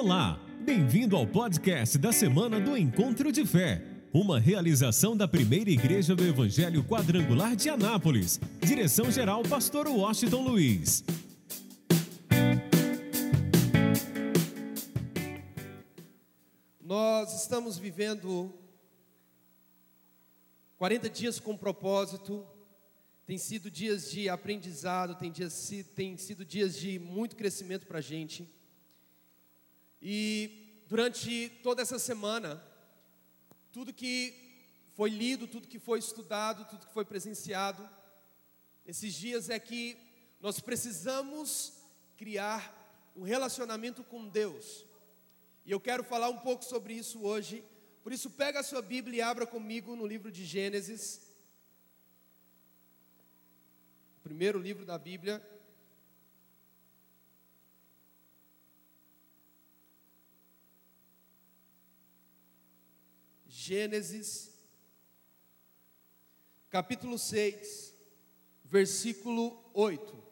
Olá, bem-vindo ao podcast da semana do Encontro de Fé, uma realização da primeira igreja do Evangelho Quadrangular de Anápolis. Direção-geral, Pastor Washington Luiz. Nós estamos vivendo 40 dias com propósito, tem sido dias de aprendizado, tem, dias, tem sido dias de muito crescimento para a gente. E durante toda essa semana, tudo que foi lido, tudo que foi estudado, tudo que foi presenciado, esses dias é que nós precisamos criar um relacionamento com Deus. E eu quero falar um pouco sobre isso hoje. Por isso, pega a sua Bíblia e abra comigo no livro de Gênesis. O primeiro livro da Bíblia, Gênesis, capítulo 6, versículo 8.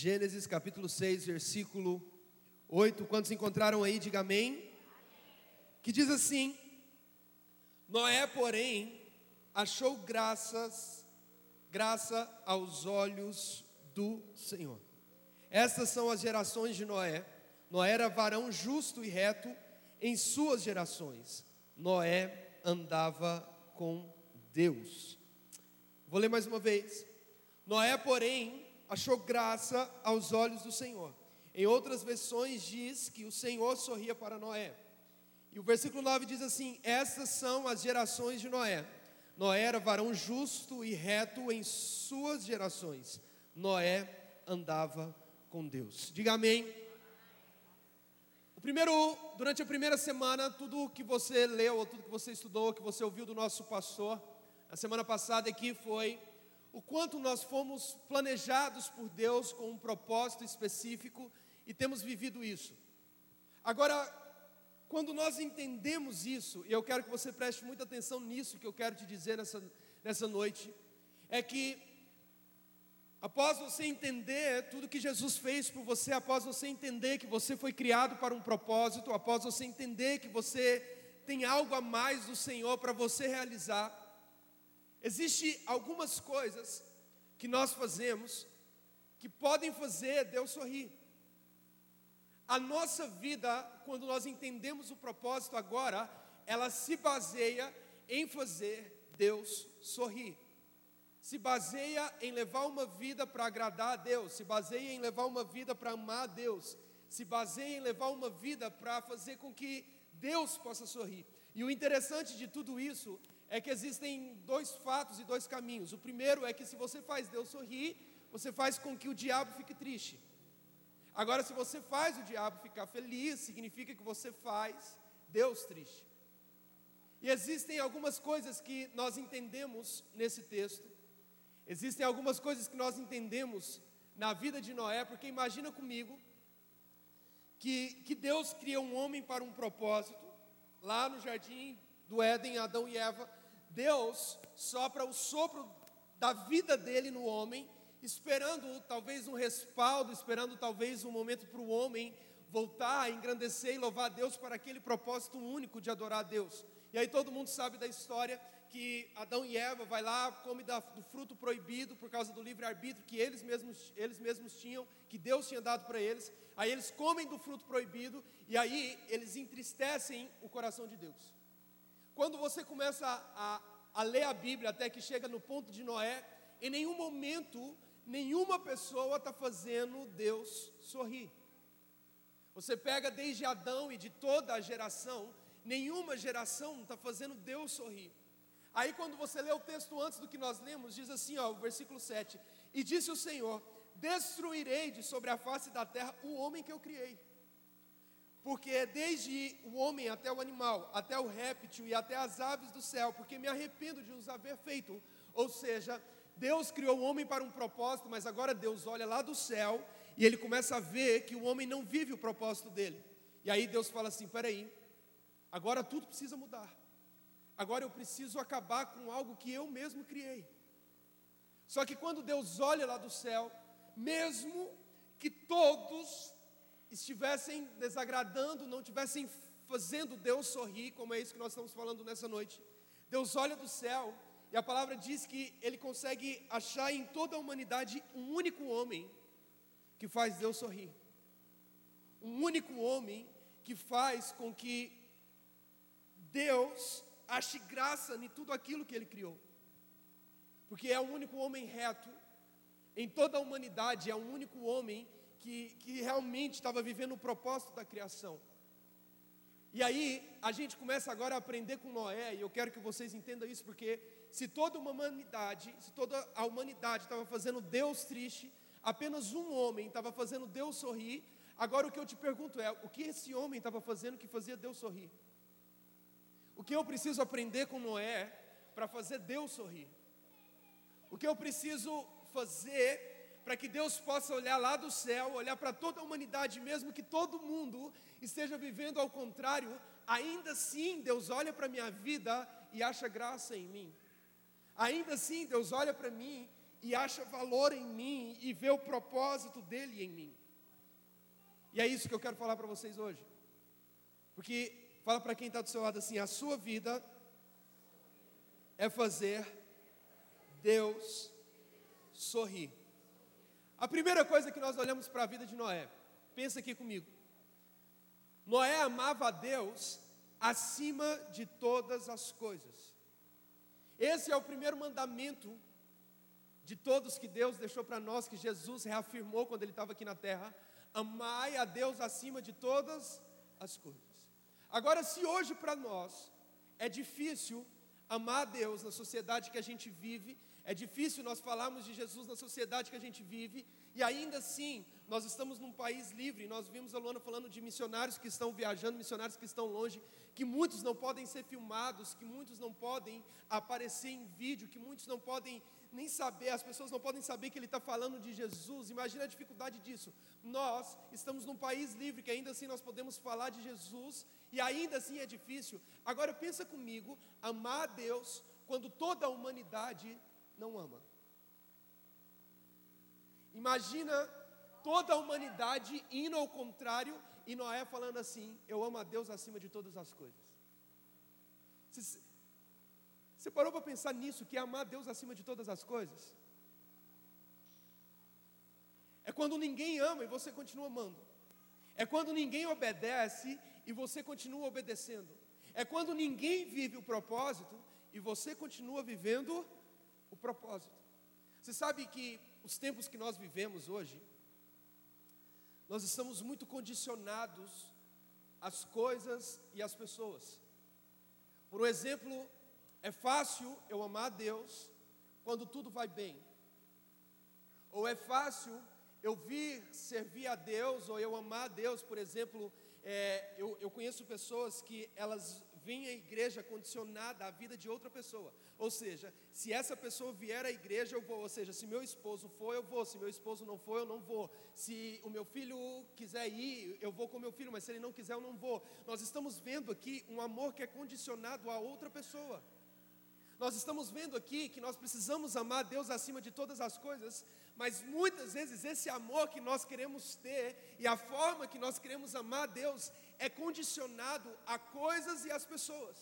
Gênesis capítulo 6, versículo 8. Quantos encontraram aí, diga amém. Que diz assim: Noé, porém, achou graças, graça aos olhos do Senhor. Essas são as gerações de Noé. Noé era varão justo e reto em suas gerações. Noé andava com Deus. Vou ler mais uma vez. Noé, porém, achou graça aos olhos do Senhor. Em outras versões diz que o Senhor sorria para Noé. E o versículo 9 diz assim: Estas são as gerações de Noé. Noé era varão justo e reto em suas gerações. Noé andava com Deus. Diga amém. O primeiro, durante a primeira semana, tudo que você leu, ou tudo que você estudou, que você ouviu do nosso pastor, a semana passada aqui foi o quanto nós fomos planejados por Deus com um propósito específico e temos vivido isso. Agora, quando nós entendemos isso, e eu quero que você preste muita atenção nisso que eu quero te dizer nessa, nessa noite, é que após você entender tudo que Jesus fez por você, após você entender que você foi criado para um propósito, após você entender que você tem algo a mais do Senhor para você realizar, Existem algumas coisas que nós fazemos que podem fazer Deus sorrir. A nossa vida, quando nós entendemos o propósito agora, ela se baseia em fazer Deus sorrir. Se baseia em levar uma vida para agradar a Deus, se baseia em levar uma vida para amar a Deus, se baseia em levar uma vida para fazer com que Deus possa sorrir. E o interessante de tudo isso é que existem dois fatos e dois caminhos. O primeiro é que se você faz Deus sorrir, você faz com que o diabo fique triste. Agora, se você faz o diabo ficar feliz, significa que você faz Deus triste. E existem algumas coisas que nós entendemos nesse texto. Existem algumas coisas que nós entendemos na vida de Noé, porque imagina comigo que, que Deus cria um homem para um propósito, lá no jardim do Éden, Adão e Eva, Deus sopra o sopro da vida dele no homem, esperando talvez um respaldo, esperando talvez um momento para o homem voltar a engrandecer e louvar a Deus para aquele propósito único de adorar a Deus. E aí todo mundo sabe da história que Adão e Eva vai lá, come do fruto proibido por causa do livre-arbítrio que eles mesmos, eles mesmos tinham, que Deus tinha dado para eles. Aí eles comem do fruto proibido e aí eles entristecem o coração de Deus. Quando você começa a, a, ler a Bíblia até que chega no ponto de Noé, em nenhum momento, nenhuma pessoa está fazendo Deus sorrir. Você pega desde Adão e de toda a geração, nenhuma geração está fazendo Deus sorrir. Aí quando você lê o texto antes do que nós lemos, diz assim, ó, o versículo 7: E disse o Senhor: Destruirei de sobre a face da terra o homem que eu criei porque desde o homem até o animal, até o réptil e até as aves do céu, porque me arrependo de os haver feito. Ou seja, Deus criou o homem para um propósito, mas agora Deus olha lá do céu e ele começa a ver que o homem não vive o propósito dele. E aí Deus fala assim: peraí, agora tudo precisa mudar. Agora eu preciso acabar com algo que eu mesmo criei. Só que quando Deus olha lá do céu, mesmo que todos estivessem desagradando, não estivessem fazendo Deus sorrir, como é isso que nós estamos falando nessa noite. Deus olha do céu e a palavra diz que ele consegue achar em toda a humanidade um único homem que faz Deus sorrir. Um único homem que faz com que Deus ache graça em tudo aquilo que ele criou. Porque é o único homem reto em toda a humanidade, é o único homem que, que realmente estava vivendo o propósito da criação. E aí, a gente começa agora a aprender com Noé, e eu quero que vocês entendam isso, porque se toda uma humanidade, se toda a humanidade estava fazendo Deus triste, apenas um homem estava fazendo Deus sorrir, agora o que eu te pergunto é: o que esse homem estava fazendo que fazia Deus sorrir? O que eu preciso aprender com Noé para fazer Deus sorrir? O que eu preciso fazer para que Deus possa olhar lá do céu, olhar para toda a humanidade, mesmo que todo mundo esteja vivendo ao contrário, ainda assim Deus olha para a minha vida e acha graça em mim. Ainda assim Deus olha para mim e acha valor em mim e vê o propósito dele em mim. E é isso que eu quero falar para vocês hoje. Porque fala para quem está do seu lado assim: a sua vida é fazer Deus sorrir. A primeira coisa que nós olhamos para a vida de Noé, pensa aqui comigo. Noé amava a Deus acima de todas as coisas. Esse é o primeiro mandamento de todos que Deus deixou para nós, que Jesus reafirmou quando ele estava aqui na terra: amai a Deus acima de todas as coisas. Agora, se hoje para nós é difícil amar a Deus na sociedade que a gente vive, é difícil nós falarmos de Jesus na sociedade que a gente vive, e ainda assim, nós estamos num país livre. Nós vimos a Luana falando de missionários que estão viajando, missionários que estão longe, que muitos não podem ser filmados, que muitos não podem aparecer em vídeo, que muitos não podem nem saber, as pessoas não podem saber que ele está falando de Jesus. Imagina a dificuldade disso. Nós estamos num país livre, que ainda assim nós podemos falar de Jesus, e ainda assim é difícil. Agora pensa comigo, amar a Deus quando toda a humanidade não ama. Imagina toda a humanidade indo ao contrário e Noé falando assim: Eu amo a Deus acima de todas as coisas. Você, parou para pensar nisso, que é amar Deus acima de todas as coisas? É quando ninguém ama e você continua amando. É quando ninguém obedece e você continua obedecendo. É quando ninguém vive o propósito e você continua vivendo propósito. Você sabe que os tempos que nós vivemos hoje, nós estamos muito condicionados às coisas e às pessoas. Por um exemplo, é fácil eu amar a Deus quando tudo vai bem. Ou é fácil eu vir servir a Deus, ou eu amar a Deus, por exemplo, é, eu, eu conheço pessoas que elas vem à igreja condicionada à vida de outra pessoa. Ou seja, se essa pessoa vier à igreja, eu vou. Ou seja, se meu esposo for, eu vou. Se meu esposo não for, eu não vou. Se o meu filho quiser ir, eu vou com meu filho, mas se ele não quiser, eu não vou. Nós estamos vendo aqui um amor que é condicionado a outra pessoa. Nós estamos vendo aqui que nós precisamos amar Deus acima de todas as coisas, mas muitas vezes esse amor que nós queremos ter e a forma que nós queremos amar Deus é condicionado a coisas e às pessoas.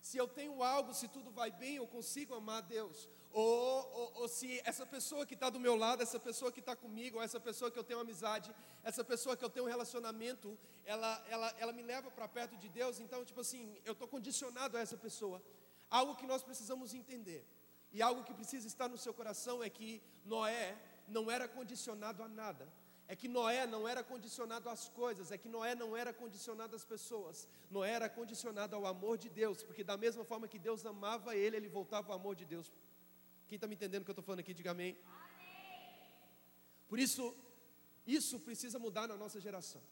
Se eu tenho algo, se tudo vai bem, eu consigo amar a Deus. Ou, ou, ou se essa pessoa que está do meu lado, essa pessoa que está comigo, ou essa pessoa que eu tenho amizade, essa pessoa que eu tenho um relacionamento, ela, ela, ela me leva para perto de Deus, então, tipo assim, eu estou condicionado a essa pessoa. Algo que nós precisamos entender, e algo que precisa estar no seu coração é que Noé não era condicionado a nada é que Noé não era condicionado às coisas, é que Noé não era condicionado às pessoas, Noé era condicionado ao amor de Deus, porque da mesma forma que Deus amava ele, ele voltava ao amor de Deus. Quem está me entendendo o que eu estou falando aqui, diga amém. Por isso, isso precisa mudar na nossa geração.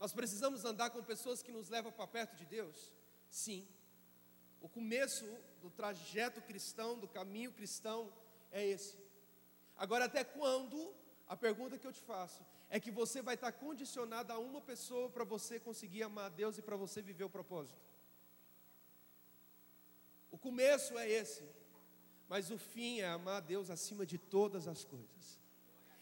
Nós precisamos andar com pessoas que nos levam para perto de Deus? Sim. O começo do trajeto cristão, do caminho cristão, é esse. Agora, até quando? A pergunta que eu te faço é que você vai estar condicionado a uma pessoa para você conseguir amar a Deus e para você viver o propósito. O começo é esse, mas o fim é amar a Deus acima de todas as coisas,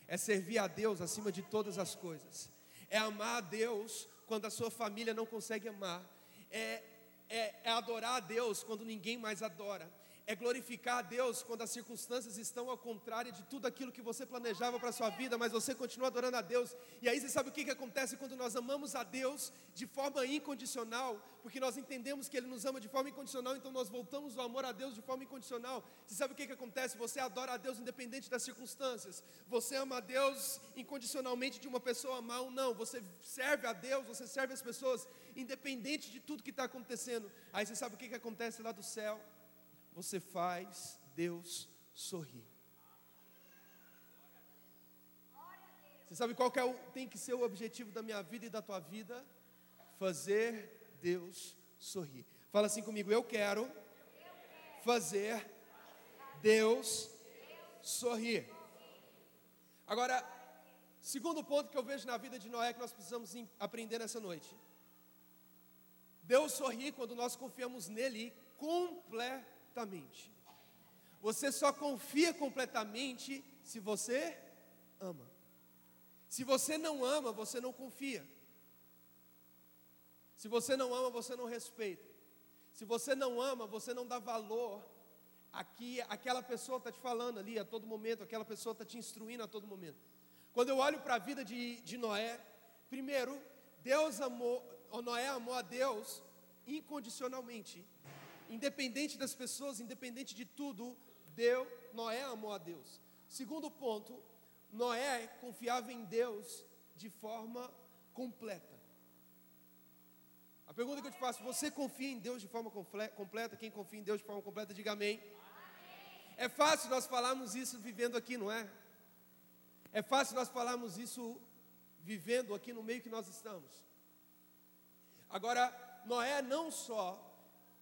é servir a Deus acima de todas as coisas, é amar a Deus quando a sua família não consegue amar, é, é, é adorar a Deus quando ninguém mais adora, é glorificar a Deus quando as circunstâncias estão ao contrário de tudo aquilo que você planejava para a sua vida, mas você continua adorando a Deus. E aí você sabe o que, que acontece quando nós amamos a Deus de forma incondicional, porque nós entendemos que Ele nos ama de forma incondicional, então nós voltamos o amor a Deus de forma incondicional. Você sabe o que, que acontece? Você adora a Deus independente das circunstâncias. Você ama a Deus incondicionalmente de uma pessoa amar ou não. Você serve a Deus, você serve as pessoas, independente de tudo que está acontecendo. Aí você sabe o que, que acontece lá do céu? Você faz Deus sorrir. Você sabe qual é o, tem que ser o objetivo da minha vida e da tua vida? Fazer Deus sorrir. Fala assim comigo, eu quero fazer Deus sorrir. Agora, segundo ponto que eu vejo na vida de Noé que nós precisamos aprender nessa noite. Deus sorri quando nós confiamos nele completamente completamente. Você só confia completamente se você ama. Se você não ama, você não confia. Se você não ama, você não respeita. Se você não ama, você não dá valor aqui, aquela pessoa está te falando ali a todo momento, aquela pessoa está te instruindo a todo momento. Quando eu olho para a vida de, de Noé, primeiro, Deus amou, Noé amou a Deus incondicionalmente. Independente das pessoas, independente de tudo, Deus, Noé amou a Deus. Segundo ponto, Noé confiava em Deus de forma completa. A pergunta que eu te faço, você confia em Deus de forma completa? Quem confia em Deus de forma completa, diga amém. É fácil nós falarmos isso vivendo aqui, não é? É fácil nós falarmos isso vivendo aqui no meio que nós estamos. Agora, Noé não só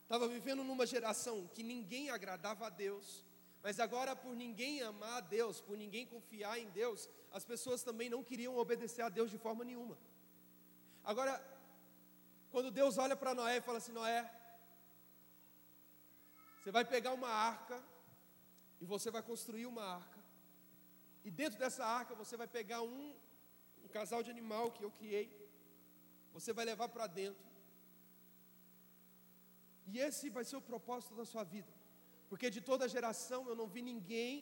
estava vivendo numa geração que ninguém agradava a Deus, mas agora, por ninguém amar a Deus, por ninguém confiar em Deus, as pessoas também não queriam obedecer a Deus de forma nenhuma. Agora, quando Deus olha para Noé e fala assim: Noé, você vai pegar uma arca e você vai construir uma arca, e dentro dessa arca você vai pegar um, um casal de animal que eu criei, você vai levar para dentro, e esse vai ser o propósito da sua vida. Porque de toda geração eu não vi ninguém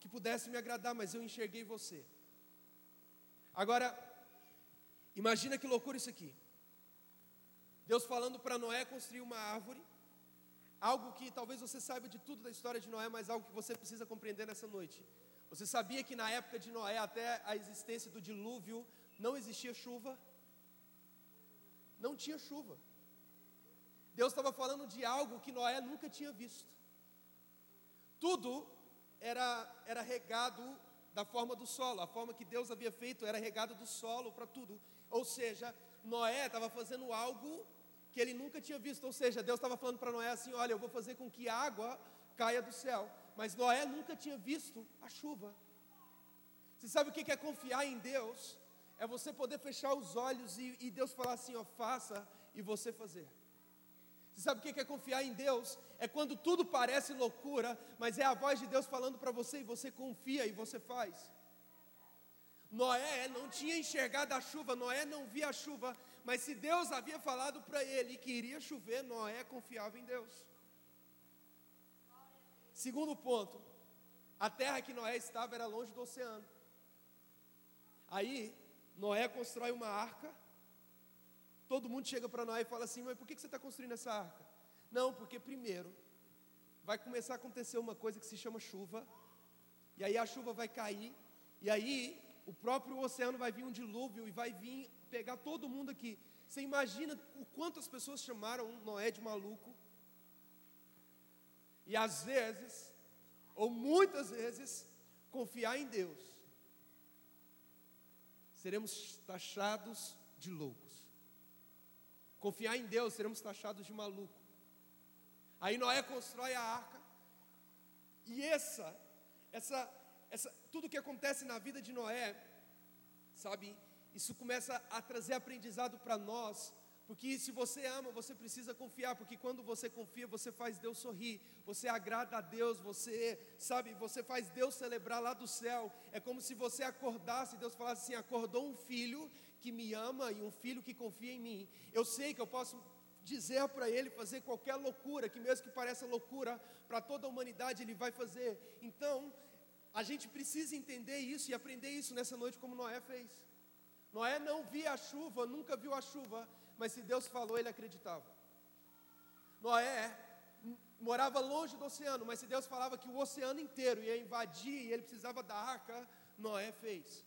que pudesse me agradar, mas eu enxerguei você. Agora, imagina que loucura isso aqui. Deus falando para Noé construir uma árvore, algo que talvez você saiba de tudo da história de Noé, mas algo que você precisa compreender nessa noite. Você sabia que na época de Noé, até a existência do dilúvio, não existia chuva? Não tinha chuva. Deus estava falando de algo que Noé nunca tinha visto. Tudo era, era regado da forma do solo, a forma que Deus havia feito era regado do solo para tudo. Ou seja, Noé estava fazendo algo que ele nunca tinha visto. Ou seja, Deus estava falando para Noé assim: Olha, eu vou fazer com que água caia do céu. Mas Noé nunca tinha visto a chuva. Você sabe o que é confiar em Deus? É você poder fechar os olhos e, e Deus falar assim: Ó, faça e você fazer. Você sabe o que é confiar em Deus? É quando tudo parece loucura, mas é a voz de Deus falando para você e você confia e você faz. Noé não tinha enxergado a chuva, Noé não via a chuva, mas se Deus havia falado para ele que iria chover, Noé confiava em Deus. Segundo ponto, a terra que Noé estava era longe do oceano. Aí, Noé constrói uma arca Todo mundo chega para Noé e fala assim: Mas por que você está construindo essa arca? Não, porque primeiro vai começar a acontecer uma coisa que se chama chuva, e aí a chuva vai cair, e aí o próprio oceano vai vir um dilúvio e vai vir pegar todo mundo aqui. Você imagina o quanto as pessoas chamaram Noé de maluco? E às vezes, ou muitas vezes, confiar em Deus, seremos taxados de loucos. Confiar em Deus, seremos taxados de maluco. Aí Noé constrói a arca. E essa, essa, essa, tudo que acontece na vida de Noé, sabe, isso começa a trazer aprendizado para nós porque se você ama, você precisa confiar, porque quando você confia, você faz Deus sorrir, você agrada a Deus, você, sabe, você faz Deus celebrar lá do céu. É como se você acordasse, Deus falasse assim: acordou um filho que me ama e um filho que confia em mim. Eu sei que eu posso dizer para ele fazer qualquer loucura, que mesmo que pareça loucura para toda a humanidade, ele vai fazer. Então, a gente precisa entender isso e aprender isso nessa noite, como Noé fez. Noé não via a chuva, nunca viu a chuva, mas se Deus falou, ele acreditava. Noé morava longe do oceano, mas se Deus falava que o oceano inteiro ia invadir e ele precisava da arca, Noé fez.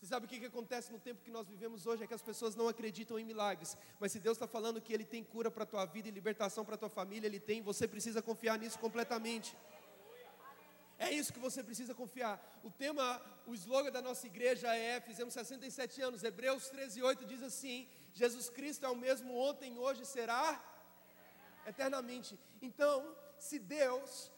Você sabe o que, que acontece no tempo que nós vivemos hoje? É que as pessoas não acreditam em milagres. Mas se Deus está falando que Ele tem cura para a tua vida e libertação para a tua família, Ele tem, você precisa confiar nisso completamente. É isso que você precisa confiar. O tema, o slogan da nossa igreja é: fizemos 67 anos, Hebreus 13, 8 diz assim: Jesus Cristo é o mesmo ontem, hoje será eternamente. Então, se Deus,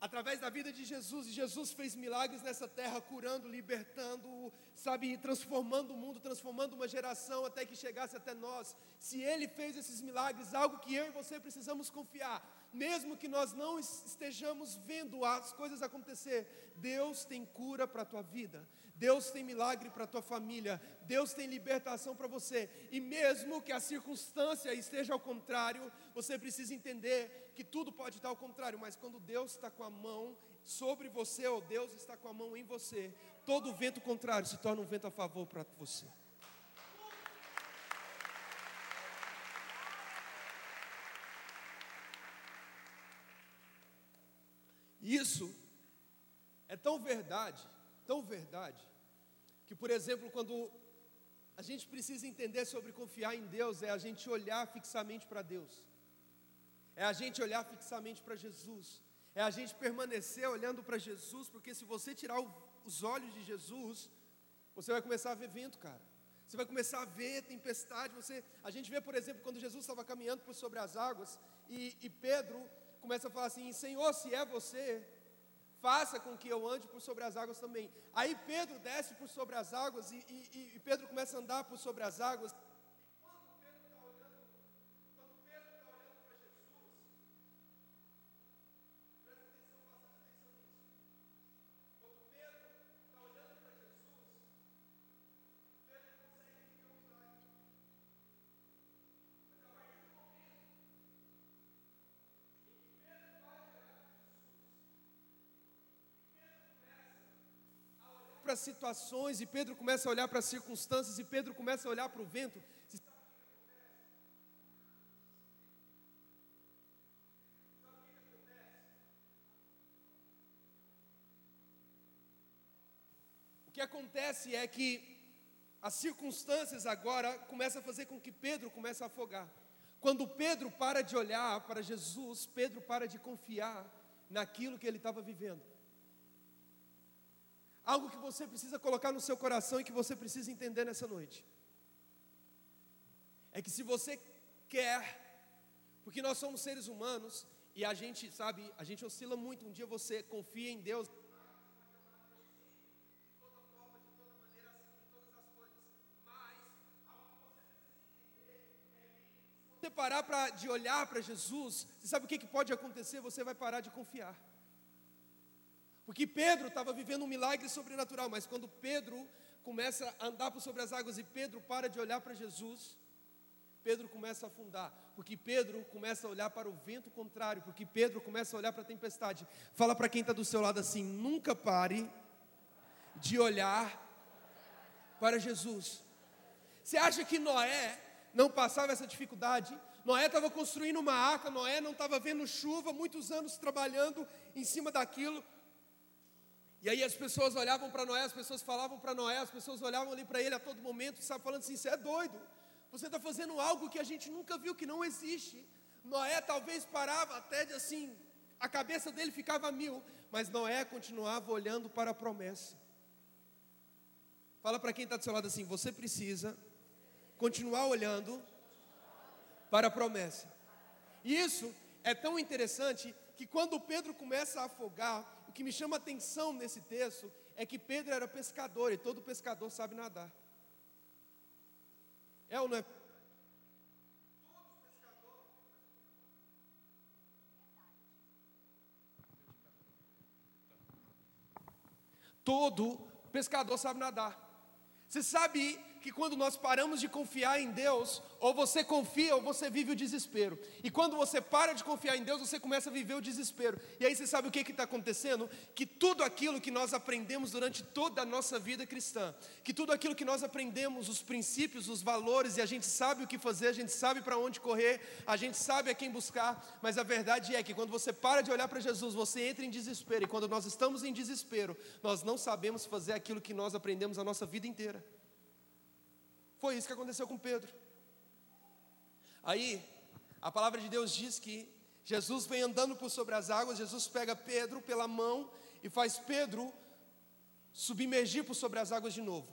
através da vida de Jesus, e Jesus fez milagres nessa terra, curando, libertando, sabe, transformando o mundo, transformando uma geração até que chegasse até nós. Se Ele fez esses milagres, algo que eu e você precisamos confiar, mesmo que nós não estejamos vendo as coisas acontecer, Deus tem cura para a tua vida. Deus tem milagre para a tua família, Deus tem libertação para você, e mesmo que a circunstância esteja ao contrário, você precisa entender que tudo pode estar ao contrário, mas quando Deus está com a mão sobre você, ou Deus está com a mão em você, todo vento contrário se torna um vento a favor para você. Isso é tão verdade, tão verdade, que, por exemplo, quando a gente precisa entender sobre confiar em Deus, é a gente olhar fixamente para Deus, é a gente olhar fixamente para Jesus, é a gente permanecer olhando para Jesus, porque se você tirar o, os olhos de Jesus, você vai começar a ver vento, cara. Você vai começar a ver tempestade. Você, a gente vê, por exemplo, quando Jesus estava caminhando por sobre as águas e, e Pedro começa a falar assim: Senhor, se é você, faça com que eu ande por sobre as águas também. Aí Pedro desce por sobre as águas e, e, e Pedro começa a andar por sobre as águas. Para situações, e Pedro começa a olhar para as circunstâncias, e Pedro começa a olhar para o vento. O que acontece é que as circunstâncias agora começam a fazer com que Pedro comece a afogar. Quando Pedro para de olhar para Jesus, Pedro para de confiar naquilo que ele estava vivendo. Algo que você precisa colocar no seu coração e que você precisa entender nessa noite. É que se você quer, porque nós somos seres humanos e a gente, sabe, a gente oscila muito. Um dia você confia em Deus. Você parar pra, de olhar para Jesus, você sabe o que, que pode acontecer? Você vai parar de confiar. Porque Pedro estava vivendo um milagre sobrenatural, mas quando Pedro começa a andar por sobre as águas e Pedro para de olhar para Jesus, Pedro começa a afundar, porque Pedro começa a olhar para o vento contrário, porque Pedro começa a olhar para a tempestade. Fala para quem está do seu lado assim: nunca pare de olhar para Jesus. Você acha que Noé não passava essa dificuldade? Noé estava construindo uma arca, Noé não estava vendo chuva, muitos anos trabalhando em cima daquilo. E aí as pessoas olhavam para Noé, as pessoas falavam para Noé, as pessoas olhavam ali para ele a todo momento, sabe, falando assim: você é doido, você está fazendo algo que a gente nunca viu, que não existe. Noé talvez parava até de assim, a cabeça dele ficava mil, mas Noé continuava olhando para a promessa. Fala para quem está do seu lado assim: você precisa continuar olhando para a promessa. E isso é tão interessante que quando Pedro começa a afogar, o que me chama atenção nesse texto é que Pedro era pescador e todo pescador sabe nadar. É ou não é? Todo pescador sabe nadar. Você sabe que quando nós paramos de confiar em Deus, ou você confia ou você vive o desespero. E quando você para de confiar em Deus, você começa a viver o desespero. E aí você sabe o que está acontecendo? Que tudo aquilo que nós aprendemos durante toda a nossa vida cristã, que tudo aquilo que nós aprendemos, os princípios, os valores, e a gente sabe o que fazer, a gente sabe para onde correr, a gente sabe a quem buscar, mas a verdade é que quando você para de olhar para Jesus, você entra em desespero. E quando nós estamos em desespero, nós não sabemos fazer aquilo que nós aprendemos a nossa vida inteira. Foi isso que aconteceu com Pedro. Aí, a palavra de Deus diz que Jesus vem andando por sobre as águas, Jesus pega Pedro pela mão e faz Pedro submergir por sobre as águas de novo.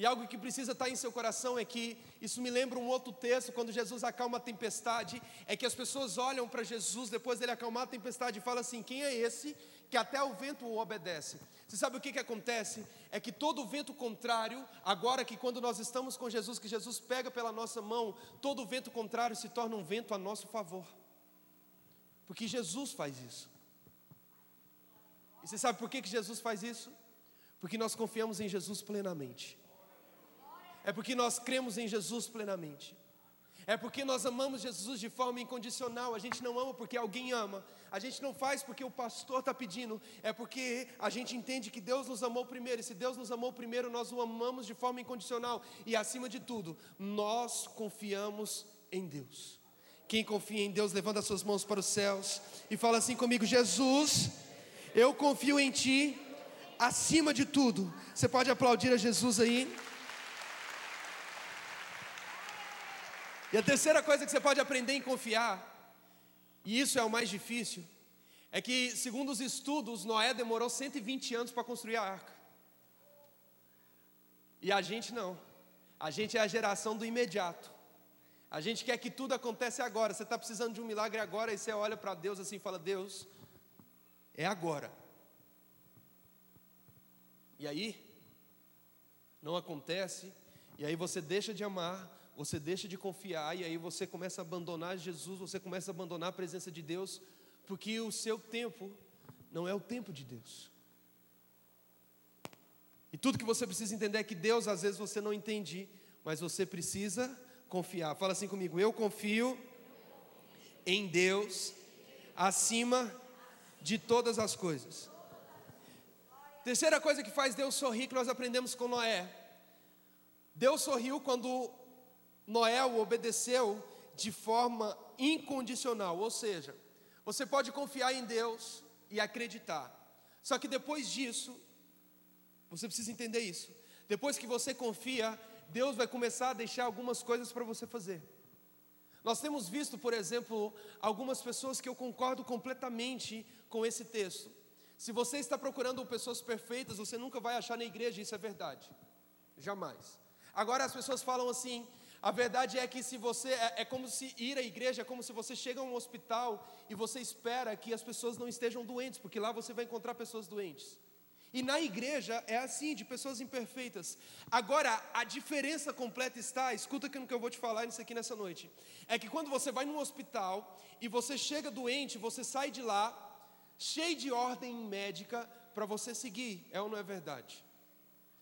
E algo que precisa estar em seu coração é que isso me lembra um outro texto, quando Jesus acalma a tempestade, é que as pessoas olham para Jesus depois dele acalmar a tempestade e falam assim: quem é esse que até o vento o obedece? Você sabe o que, que acontece? É que todo vento contrário, agora que quando nós estamos com Jesus, que Jesus pega pela nossa mão, todo vento contrário se torna um vento a nosso favor. Porque Jesus faz isso. E você sabe por que, que Jesus faz isso? Porque nós confiamos em Jesus plenamente. É porque nós cremos em Jesus plenamente. É porque nós amamos Jesus de forma incondicional. A gente não ama porque alguém ama. A gente não faz porque o pastor está pedindo. É porque a gente entende que Deus nos amou primeiro. E se Deus nos amou primeiro, nós o amamos de forma incondicional. E acima de tudo, nós confiamos em Deus. Quem confia em Deus, levanta suas mãos para os céus e fala assim comigo: Jesus, eu confio em Ti acima de tudo. Você pode aplaudir a Jesus aí? E a terceira coisa que você pode aprender em confiar, e isso é o mais difícil, é que, segundo os estudos, Noé demorou 120 anos para construir a arca. E a gente não. A gente é a geração do imediato. A gente quer que tudo acontece agora. Você está precisando de um milagre agora, e você olha para Deus assim e fala: Deus, é agora. E aí, não acontece, e aí você deixa de amar, você deixa de confiar e aí você começa a abandonar Jesus, você começa a abandonar a presença de Deus, porque o seu tempo não é o tempo de Deus. E tudo que você precisa entender é que Deus, às vezes você não entende, mas você precisa confiar. Fala assim comigo: eu confio em Deus acima de todas as coisas. Terceira coisa que faz Deus sorrir que nós aprendemos com Noé. Deus sorriu quando Noé obedeceu de forma incondicional, ou seja, você pode confiar em Deus e acreditar. Só que depois disso, você precisa entender isso. Depois que você confia, Deus vai começar a deixar algumas coisas para você fazer. Nós temos visto, por exemplo, algumas pessoas que eu concordo completamente com esse texto. Se você está procurando pessoas perfeitas, você nunca vai achar na igreja, isso é verdade. Jamais. Agora as pessoas falam assim: a verdade é que se você é, é, como se ir à igreja é como se você chega a um hospital e você espera que as pessoas não estejam doentes, porque lá você vai encontrar pessoas doentes. E na igreja é assim, de pessoas imperfeitas. Agora, a diferença completa está, escuta que eu vou te falar nisso aqui nessa noite. É que quando você vai num hospital e você chega doente, você sai de lá cheio de ordem médica para você seguir. É ou não é verdade?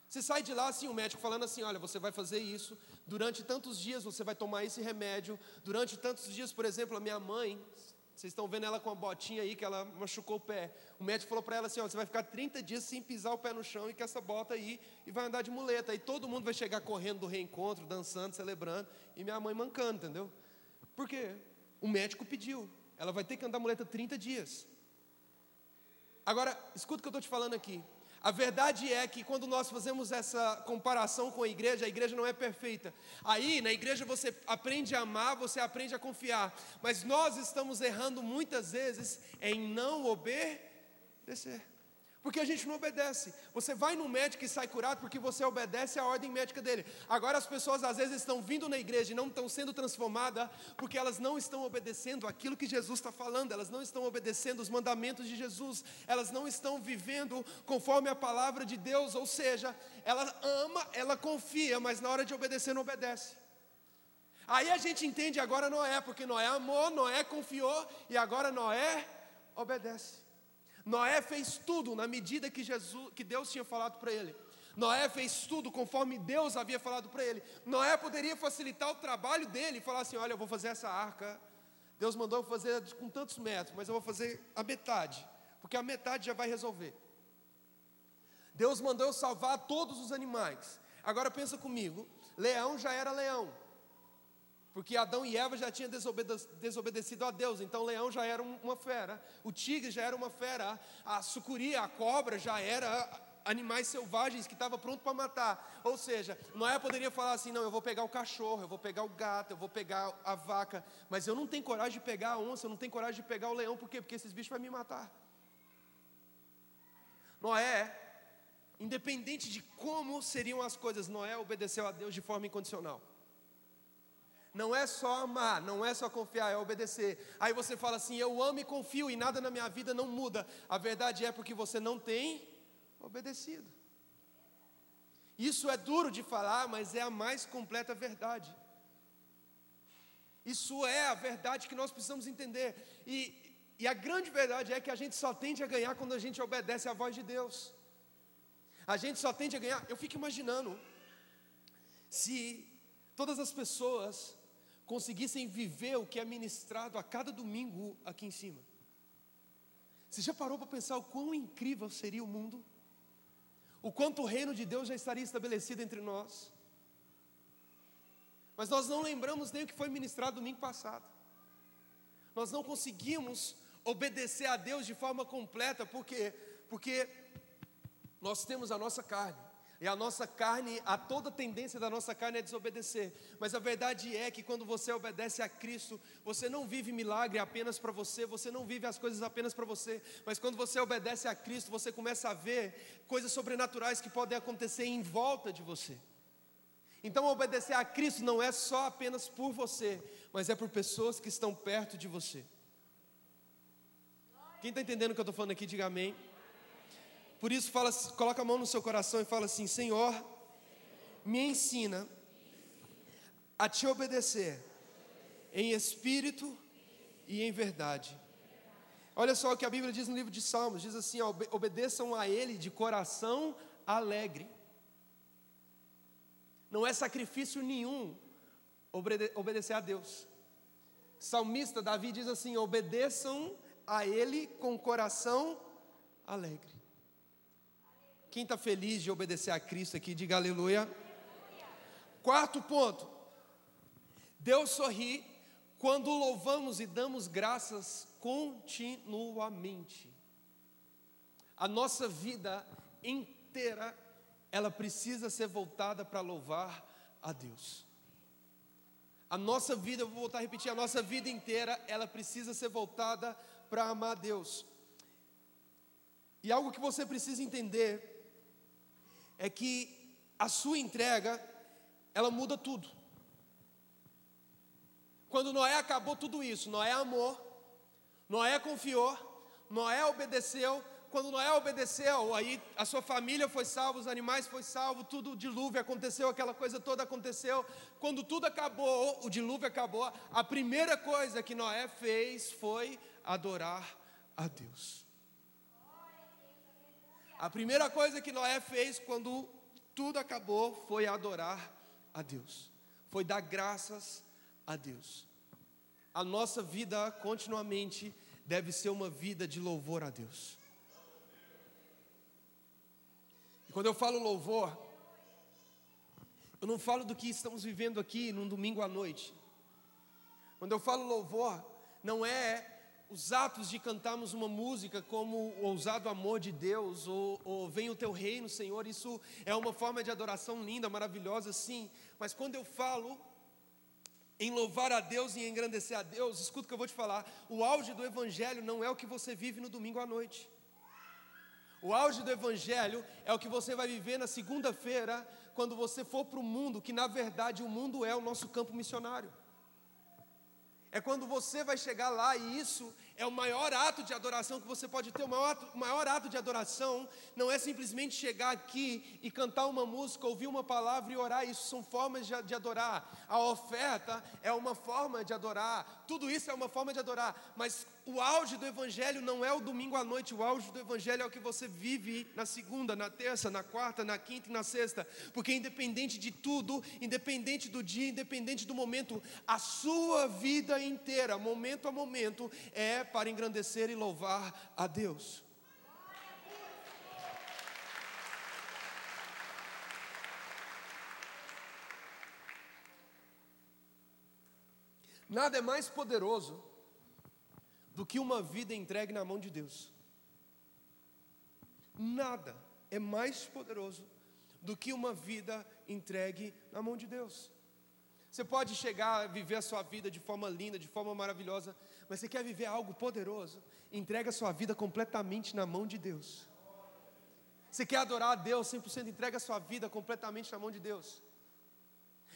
Você sai de lá assim, o médico falando assim: olha, você vai fazer isso, durante tantos dias você vai tomar esse remédio, durante tantos dias, por exemplo, a minha mãe, vocês estão vendo ela com a botinha aí que ela machucou o pé. O médico falou para ela assim: ó, você vai ficar 30 dias sem pisar o pé no chão e com essa bota aí e vai andar de muleta. E todo mundo vai chegar correndo do reencontro, dançando, celebrando, e minha mãe mancando, entendeu? Por quê? O médico pediu. Ela vai ter que andar muleta 30 dias. Agora, escuta o que eu estou te falando aqui. A verdade é que quando nós fazemos essa comparação com a igreja, a igreja não é perfeita. Aí, na igreja, você aprende a amar, você aprende a confiar. Mas nós estamos errando muitas vezes em não obedecer. Porque a gente não obedece. Você vai no médico e sai curado porque você obedece à ordem médica dele. Agora as pessoas às vezes estão vindo na igreja e não estão sendo transformadas porque elas não estão obedecendo aquilo que Jesus está falando, elas não estão obedecendo os mandamentos de Jesus, elas não estão vivendo conforme a palavra de Deus, ou seja, ela ama, ela confia, mas na hora de obedecer não obedece. Aí a gente entende agora Noé, porque Noé amou, Noé confiou e agora Noé obedece. Noé fez tudo na medida que, Jesus, que Deus tinha falado para ele. Noé fez tudo conforme Deus havia falado para ele. Noé poderia facilitar o trabalho dele e falar assim: Olha, eu vou fazer essa arca. Deus mandou fazer com tantos metros, mas eu vou fazer a metade, porque a metade já vai resolver. Deus mandou eu salvar todos os animais. Agora pensa comigo: leão já era leão, porque Adão e Eva já tinham desobedecido a Deus, então o leão já era uma fera, o tigre já era uma fera, a sucuri, a cobra já era animais selvagens que estava pronto para matar. Ou seja, Noé poderia falar assim: não, eu vou pegar o cachorro, eu vou pegar o gato, eu vou pegar a vaca, mas eu não tenho coragem de pegar a onça, eu não tenho coragem de pegar o leão, por quê? Porque esses bichos vão me matar. Noé, independente de como seriam as coisas, Noé obedeceu a Deus de forma incondicional. Não é só amar, não é só confiar, é obedecer. Aí você fala assim: eu amo e confio e nada na minha vida não muda. A verdade é porque você não tem obedecido. Isso é duro de falar, mas é a mais completa verdade. Isso é a verdade que nós precisamos entender. E, e a grande verdade é que a gente só tende a ganhar quando a gente obedece à voz de Deus. A gente só tende a ganhar. Eu fico imaginando se todas as pessoas conseguissem viver o que é ministrado a cada domingo aqui em cima. Você já parou para pensar o quão incrível seria o mundo? O quanto o reino de Deus já estaria estabelecido entre nós? Mas nós não lembramos nem o que foi ministrado domingo passado. Nós não conseguimos obedecer a Deus de forma completa, por quê? Porque nós temos a nossa carne. E a nossa carne, a toda tendência da nossa carne é desobedecer. Mas a verdade é que quando você obedece a Cristo, você não vive milagre apenas para você, você não vive as coisas apenas para você. Mas quando você obedece a Cristo, você começa a ver coisas sobrenaturais que podem acontecer em volta de você. Então, obedecer a Cristo não é só apenas por você, mas é por pessoas que estão perto de você. Quem está entendendo o que eu estou falando aqui, diga amém. Por isso, fala, coloca a mão no seu coração e fala assim: Senhor, me ensina a te obedecer em espírito e em verdade. Olha só o que a Bíblia diz no livro de Salmos: diz assim, obedeçam a Ele de coração alegre. Não é sacrifício nenhum obedecer a Deus. Salmista Davi diz assim: obedeçam a Ele com coração alegre. Quem está feliz de obedecer a Cristo aqui, diga aleluia. Quarto ponto. Deus sorri quando louvamos e damos graças continuamente. A nossa vida inteira, ela precisa ser voltada para louvar a Deus. A nossa vida, vou voltar a repetir, a nossa vida inteira, ela precisa ser voltada para amar a Deus. E algo que você precisa entender é que a sua entrega, ela muda tudo. Quando Noé acabou tudo isso, Noé amou, Noé confiou, Noé obedeceu. Quando Noé obedeceu, aí a sua família foi salva, os animais foi salvo, tudo o dilúvio aconteceu, aquela coisa toda aconteceu. Quando tudo acabou, o dilúvio acabou, a primeira coisa que Noé fez foi adorar a Deus. A primeira coisa que Noé fez quando tudo acabou foi adorar a Deus, foi dar graças a Deus. A nossa vida continuamente deve ser uma vida de louvor a Deus. E quando eu falo louvor, eu não falo do que estamos vivendo aqui num domingo à noite. Quando eu falo louvor, não é os atos de cantarmos uma música como o ousado amor de Deus, ou, ou Vem o Teu Reino, Senhor, isso é uma forma de adoração linda, maravilhosa, sim, mas quando eu falo em louvar a Deus e engrandecer a Deus, escuta o que eu vou te falar, o auge do Evangelho não é o que você vive no domingo à noite. O auge do Evangelho é o que você vai viver na segunda-feira, quando você for para o mundo, que na verdade o mundo é o nosso campo missionário. É quando você vai chegar lá e isso é o maior ato de adoração que você pode ter. O maior, ato, o maior ato de adoração não é simplesmente chegar aqui e cantar uma música, ouvir uma palavra e orar. Isso são formas de, de adorar. A oferta é uma forma de adorar. Tudo isso é uma forma de adorar. Mas o auge do Evangelho não é o domingo à noite, o auge do Evangelho é o que você vive na segunda, na terça, na quarta, na quinta e na sexta, porque independente de tudo, independente do dia, independente do momento, a sua vida inteira, momento a momento, é para engrandecer e louvar a Deus. Nada é mais poderoso do que uma vida entregue na mão de Deus. Nada é mais poderoso do que uma vida entregue na mão de Deus. Você pode chegar a viver a sua vida de forma linda, de forma maravilhosa, mas você quer viver algo poderoso? Entrega sua vida completamente na mão de Deus. Você quer adorar a Deus 100%? Entrega sua vida completamente na mão de Deus.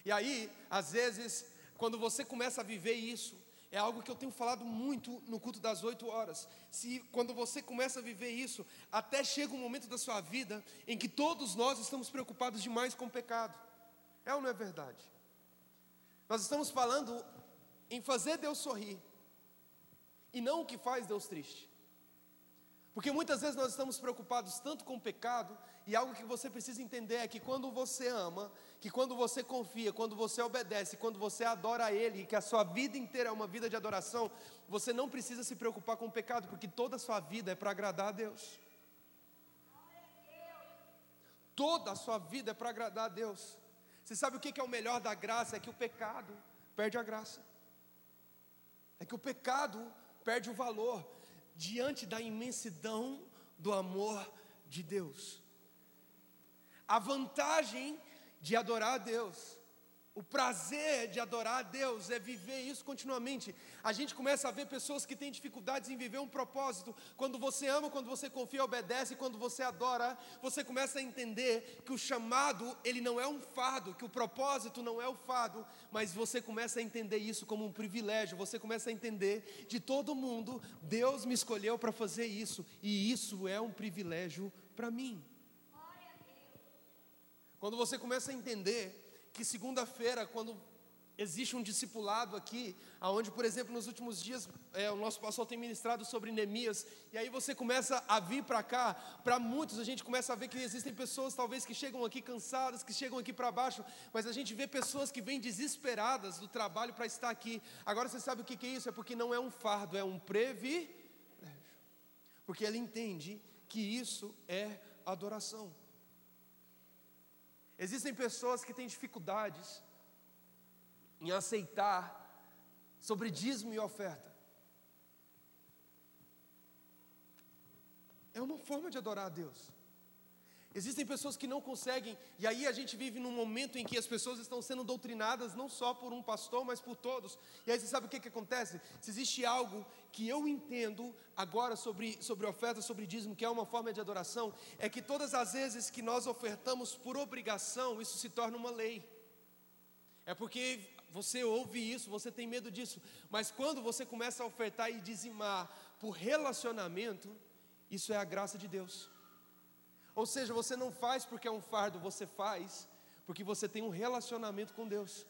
E aí, às vezes, quando você começa a viver isso, é algo que eu tenho falado muito no culto das oito horas. Se quando você começa a viver isso, até chega um momento da sua vida em que todos nós estamos preocupados demais com o pecado. É ou não é verdade? Nós estamos falando em fazer Deus sorrir e não o que faz Deus triste. Porque muitas vezes nós estamos preocupados tanto com o pecado, e algo que você precisa entender é que quando você ama, que quando você confia, quando você obedece, quando você adora a Ele, que a sua vida inteira é uma vida de adoração, você não precisa se preocupar com o pecado, porque toda a sua vida é para agradar a Deus. Toda a sua vida é para agradar a Deus. Você sabe o que é o melhor da graça? É que o pecado perde a graça. É que o pecado perde o valor diante da imensidão do amor de Deus. A vantagem de adorar a Deus, o prazer de adorar a Deus é viver isso continuamente. A gente começa a ver pessoas que têm dificuldades em viver um propósito. Quando você ama, quando você confia, obedece, quando você adora, você começa a entender que o chamado, ele não é um fardo, que o propósito não é o fardo, mas você começa a entender isso como um privilégio. Você começa a entender de todo mundo, Deus me escolheu para fazer isso, e isso é um privilégio para mim. Quando você começa a entender que segunda-feira, quando existe um discipulado aqui, aonde, por exemplo, nos últimos dias é, o nosso pastor tem ministrado sobre Neemias, e aí você começa a vir para cá, para muitos a gente começa a ver que existem pessoas talvez que chegam aqui cansadas, que chegam aqui para baixo, mas a gente vê pessoas que vêm desesperadas do trabalho para estar aqui. Agora você sabe o que é isso? É porque não é um fardo, é um privilégio, porque ele entende que isso é adoração. Existem pessoas que têm dificuldades em aceitar sobre dízimo e oferta. É uma forma de adorar a Deus. Existem pessoas que não conseguem, e aí a gente vive num momento em que as pessoas estão sendo doutrinadas não só por um pastor, mas por todos. E aí você sabe o que, que acontece? Se existe algo que eu entendo agora sobre, sobre oferta, sobre dízimo, que é uma forma de adoração, é que todas as vezes que nós ofertamos por obrigação, isso se torna uma lei. É porque você ouve isso, você tem medo disso, mas quando você começa a ofertar e dizimar por relacionamento, isso é a graça de Deus. Ou seja, você não faz porque é um fardo, você faz porque você tem um relacionamento com Deus.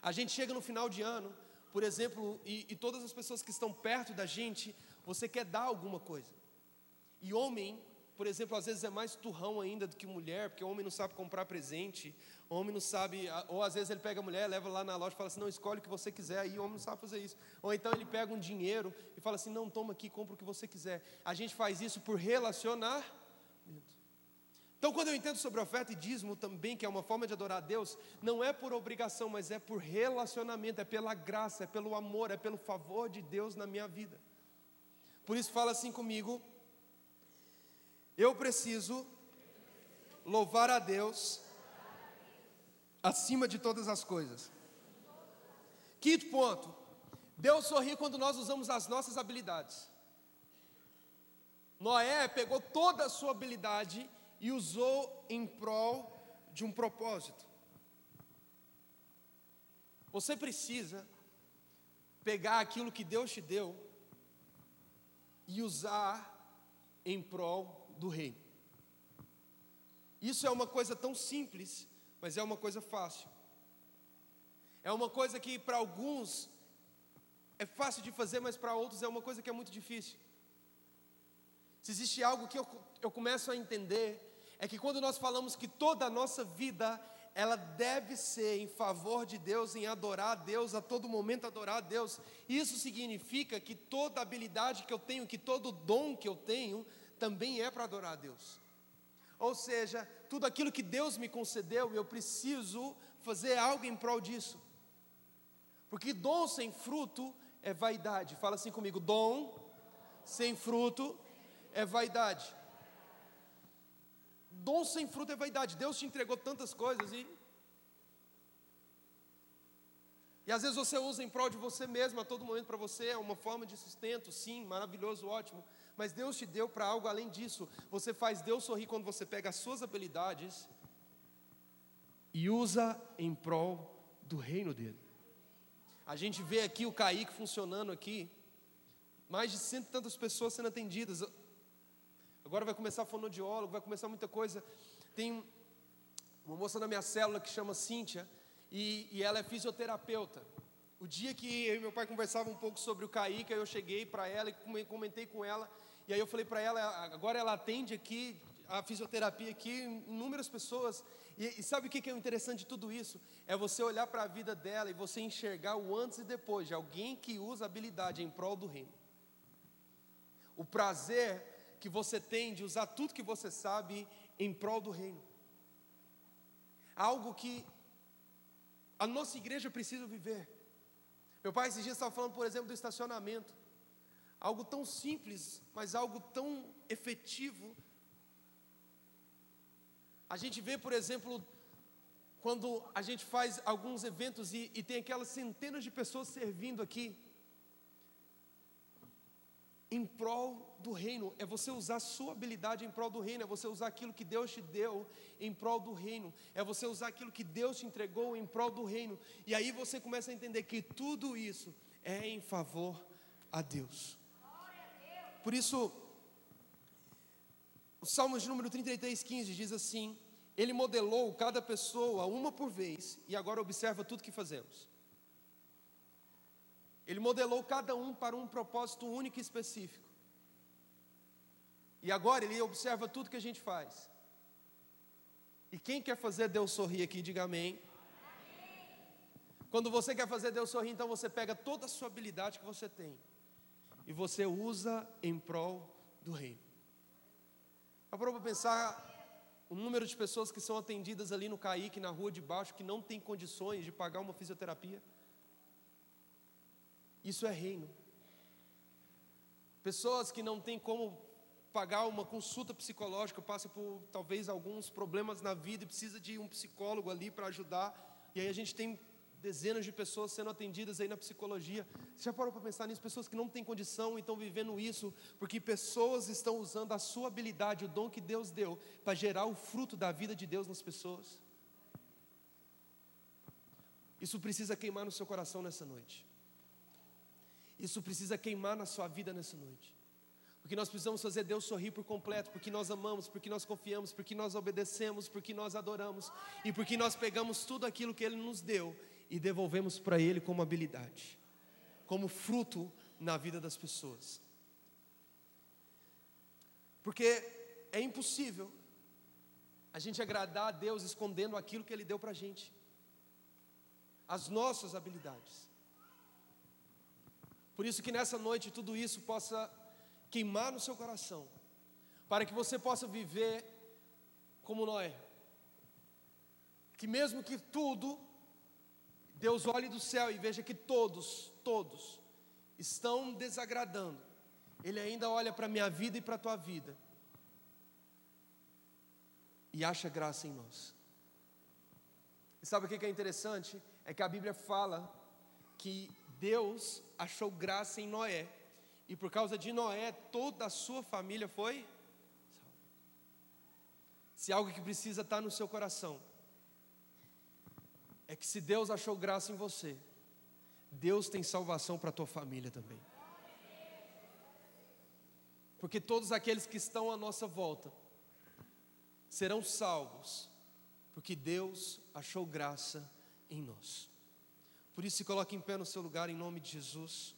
A gente chega no final de ano, por exemplo, e, e todas as pessoas que estão perto da gente, você quer dar alguma coisa. E homem, por exemplo, às vezes é mais turrão ainda do que mulher, porque o homem não sabe comprar presente, o homem não sabe, ou às vezes ele pega a mulher, leva lá na loja e fala assim: não, escolhe o que você quiser, aí o homem não sabe fazer isso. Ou então ele pega um dinheiro e fala assim: não, toma aqui, compra o que você quiser. A gente faz isso por relacionar então, quando eu entendo sobre oferta e dízimo também, que é uma forma de adorar a Deus, não é por obrigação, mas é por relacionamento, é pela graça, é pelo amor, é pelo favor de Deus na minha vida. Por isso, fala assim comigo: eu preciso louvar a Deus acima de todas as coisas. Quinto ponto: Deus sorri quando nós usamos as nossas habilidades. Noé pegou toda a sua habilidade e usou em prol de um propósito. Você precisa pegar aquilo que Deus te deu e usar em prol do reino. Isso é uma coisa tão simples, mas é uma coisa fácil. É uma coisa que para alguns é fácil de fazer, mas para outros é uma coisa que é muito difícil. Se existe algo que eu, eu começo a entender, é que quando nós falamos que toda a nossa vida ela deve ser em favor de Deus, em adorar a Deus, a todo momento adorar a Deus. Isso significa que toda habilidade que eu tenho, que todo dom que eu tenho, também é para adorar a Deus. Ou seja, tudo aquilo que Deus me concedeu, eu preciso fazer algo em prol disso. Porque dom sem fruto é vaidade. Fala assim comigo: dom sem fruto é vaidade. Dom sem fruto é vaidade. Deus te entregou tantas coisas e. E às vezes você usa em prol de você mesmo a todo momento para você, é uma forma de sustento, sim, maravilhoso, ótimo. Mas Deus te deu para algo além disso. Você faz Deus sorrir quando você pega as suas habilidades e usa em prol do reino dele. A gente vê aqui o Kaique funcionando aqui, mais de cento e tantas pessoas sendo atendidas. Agora vai começar fonoaudiólogo, vai começar muita coisa. Tem uma moça na minha célula que chama Cíntia, e, e ela é fisioterapeuta. O dia que eu e meu pai conversavam um pouco sobre o Kaique, eu cheguei para ela e comentei com ela, e aí eu falei para ela, agora ela atende aqui, a fisioterapia aqui, inúmeras pessoas, e, e sabe o que é interessante de tudo isso? É você olhar para a vida dela e você enxergar o antes e depois de alguém que usa habilidade em prol do reino. O prazer que você tem de usar tudo que você sabe em prol do reino. Algo que a nossa igreja precisa viver. Meu pai esses dias estava falando, por exemplo, do estacionamento. Algo tão simples, mas algo tão efetivo. A gente vê, por exemplo, quando a gente faz alguns eventos e, e tem aquelas centenas de pessoas servindo aqui em prol do reino, é você usar sua habilidade em prol do reino, é você usar aquilo que Deus te deu em prol do reino, é você usar aquilo que Deus te entregou em prol do reino, e aí você começa a entender que tudo isso é em favor a Deus. Por isso, o Salmos de número 33, 15 diz assim: Ele modelou cada pessoa uma por vez, e agora observa tudo que fazemos. Ele modelou cada um para um propósito único e específico. E agora ele observa tudo que a gente faz. E quem quer fazer Deus sorrir aqui, diga amém. Quando você quer fazer Deus sorrir, então você pega toda a sua habilidade que você tem e você usa em prol do reino. Parou para pensar o número de pessoas que são atendidas ali no Caique, na rua de baixo, que não tem condições de pagar uma fisioterapia? Isso é reino. Pessoas que não têm como pagar uma consulta psicológica, passam por talvez alguns problemas na vida e precisa de um psicólogo ali para ajudar. E aí a gente tem dezenas de pessoas sendo atendidas aí na psicologia. Você já parou para pensar nisso? Pessoas que não têm condição e estão vivendo isso, porque pessoas estão usando a sua habilidade, o dom que Deus deu, para gerar o fruto da vida de Deus nas pessoas. Isso precisa queimar no seu coração nessa noite. Isso precisa queimar na sua vida nessa noite. Porque nós precisamos fazer Deus sorrir por completo, porque nós amamos, porque nós confiamos, porque nós obedecemos, porque nós adoramos e porque nós pegamos tudo aquilo que Ele nos deu e devolvemos para Ele como habilidade, como fruto na vida das pessoas. Porque é impossível a gente agradar a Deus escondendo aquilo que Ele deu para a gente, as nossas habilidades. Por isso que nessa noite tudo isso possa queimar no seu coração, para que você possa viver como Noé. Que mesmo que tudo, Deus olhe do céu e veja que todos, todos estão desagradando. Ele ainda olha para a minha vida e para a tua vida e acha graça em nós. E sabe o que é interessante? É que a Bíblia fala que Deus achou graça em Noé E por causa de Noé, toda a sua família foi. Se algo que precisa estar no seu coração é que se Deus achou graça em você, Deus tem salvação para a tua família também. Porque todos aqueles que estão à nossa volta serão salvos, porque Deus achou graça em nós. Por isso, se coloque em pé no seu lugar, em nome de Jesus.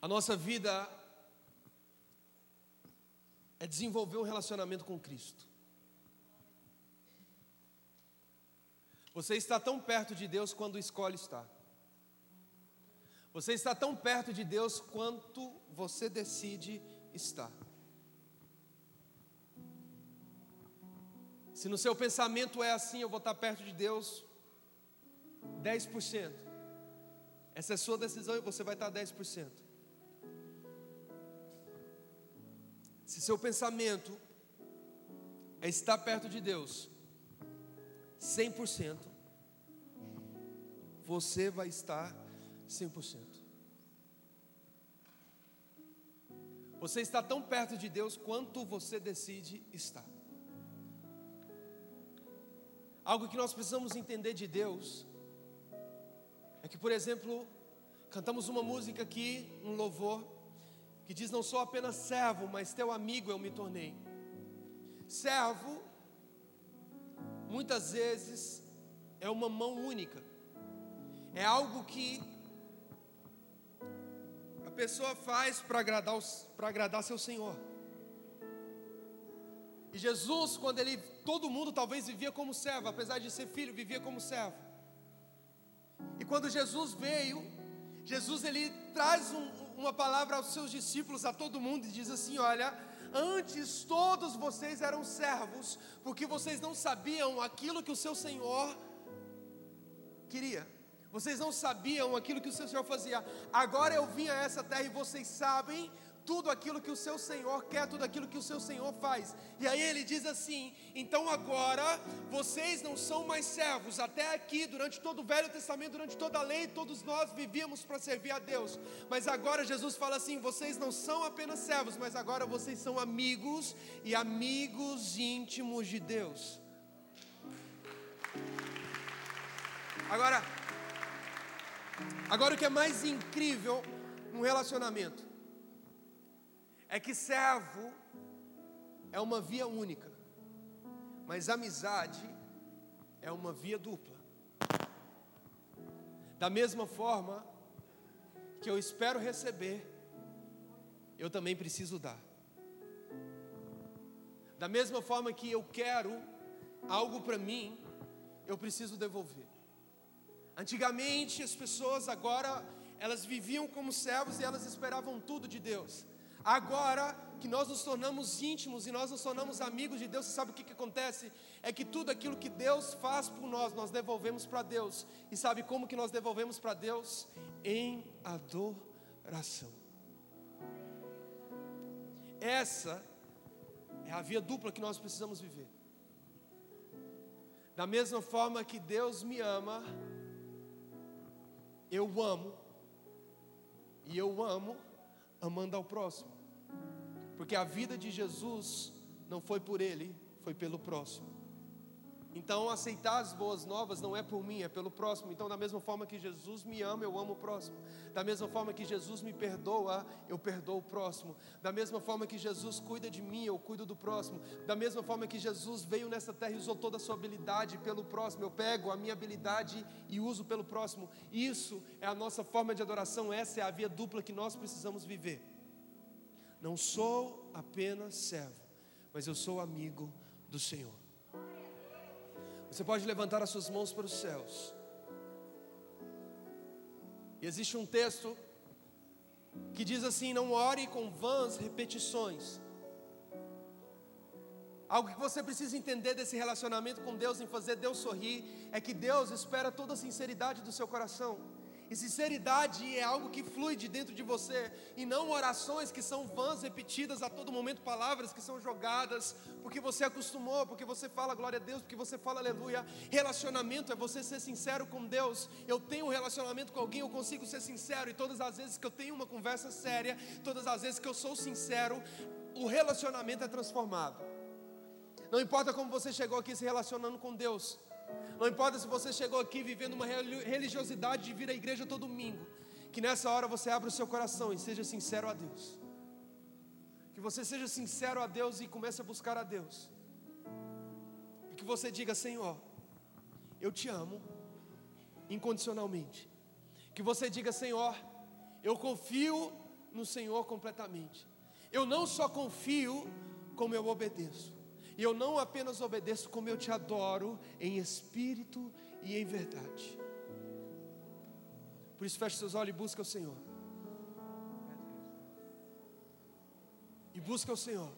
A nossa vida é desenvolver um relacionamento com Cristo. Você está tão perto de Deus quando escolhe estar. Você está tão perto de Deus quanto você decide estar. Se no seu pensamento é assim, eu vou estar perto de Deus 10%. Essa é a sua decisão e você vai estar 10%. Se seu pensamento é estar perto de Deus, 100%, você vai estar 100%. Você está tão perto de Deus quanto você decide estar. Algo que nós precisamos entender de Deus é que, por exemplo, cantamos uma música aqui, um louvor, que diz: Não sou apenas servo, mas teu amigo eu me tornei. Servo, muitas vezes, é uma mão única, é algo que a pessoa faz para agradar, para agradar seu Senhor. E Jesus, quando ele, todo mundo talvez vivia como servo, apesar de ser filho, vivia como servo. E quando Jesus veio, Jesus ele traz um, uma palavra aos seus discípulos, a todo mundo, e diz assim: Olha, antes todos vocês eram servos, porque vocês não sabiam aquilo que o seu Senhor queria. Vocês não sabiam aquilo que o seu Senhor fazia. Agora eu vim a essa terra e vocês sabem tudo aquilo que o seu Senhor quer, tudo aquilo que o seu Senhor faz. E aí ele diz assim: então agora vocês não são mais servos. Até aqui, durante todo o Velho Testamento, durante toda a lei, todos nós vivíamos para servir a Deus. Mas agora Jesus fala assim: vocês não são apenas servos, mas agora vocês são amigos e amigos íntimos de Deus. Agora, agora o que é mais incrível no relacionamento é que servo é uma via única, mas amizade é uma via dupla. Da mesma forma que eu espero receber, eu também preciso dar. Da mesma forma que eu quero algo para mim, eu preciso devolver. Antigamente as pessoas agora elas viviam como servos e elas esperavam tudo de Deus. Agora que nós nos tornamos íntimos e nós nos tornamos amigos de Deus, você sabe o que, que acontece? É que tudo aquilo que Deus faz por nós, nós devolvemos para Deus. E sabe como que nós devolvemos para Deus? Em adoração. Essa é a via dupla que nós precisamos viver. Da mesma forma que Deus me ama, eu amo, e eu amo amando ao próximo. Porque a vida de Jesus não foi por ele, foi pelo próximo. Então, aceitar as boas novas não é por mim, é pelo próximo. Então, da mesma forma que Jesus me ama, eu amo o próximo. Da mesma forma que Jesus me perdoa, eu perdoo o próximo. Da mesma forma que Jesus cuida de mim, eu cuido do próximo. Da mesma forma que Jesus veio nessa terra e usou toda a sua habilidade pelo próximo, eu pego a minha habilidade e uso pelo próximo. Isso é a nossa forma de adoração, essa é a via dupla que nós precisamos viver. Não sou apenas servo, mas eu sou amigo do Senhor. Você pode levantar as suas mãos para os céus. E existe um texto que diz assim: Não ore com vãs repetições. Algo que você precisa entender desse relacionamento com Deus, em fazer Deus sorrir, é que Deus espera toda a sinceridade do seu coração. E sinceridade é algo que flui de dentro de você, e não orações que são vãs, repetidas a todo momento, palavras que são jogadas, porque você acostumou, porque você fala glória a Deus, porque você fala aleluia. Relacionamento é você ser sincero com Deus. Eu tenho um relacionamento com alguém, eu consigo ser sincero, e todas as vezes que eu tenho uma conversa séria, todas as vezes que eu sou sincero, o relacionamento é transformado. Não importa como você chegou aqui se relacionando com Deus. Não importa se você chegou aqui vivendo uma religiosidade de vir à igreja todo domingo. Que nessa hora você abra o seu coração e seja sincero a Deus. Que você seja sincero a Deus e comece a buscar a Deus. E que você diga: Senhor, eu te amo incondicionalmente. Que você diga: Senhor, eu confio no Senhor completamente. Eu não só confio, como eu obedeço. E eu não apenas obedeço, como eu te adoro em espírito e em verdade. Por isso, feche seus olhos e busca o Senhor. E busca o Senhor.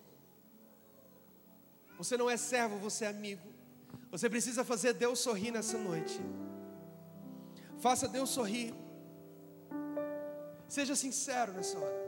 Você não é servo, você é amigo. Você precisa fazer Deus sorrir nessa noite. Faça Deus sorrir. Seja sincero nessa hora.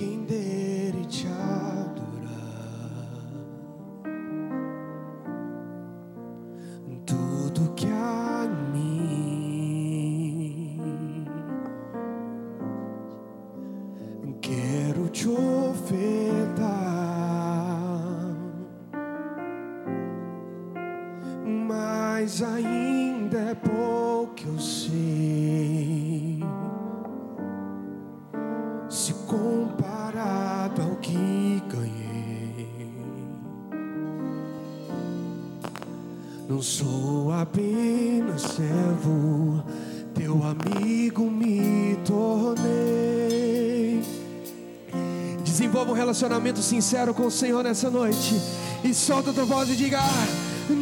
King there. Relacionamento sincero com o Senhor nessa noite. E solta a tua voz e diga: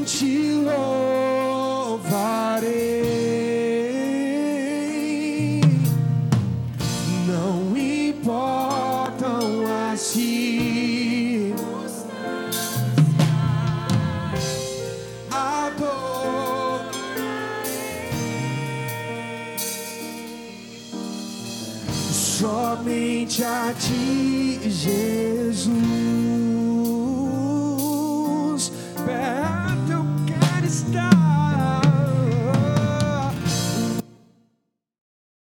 Te louvarei.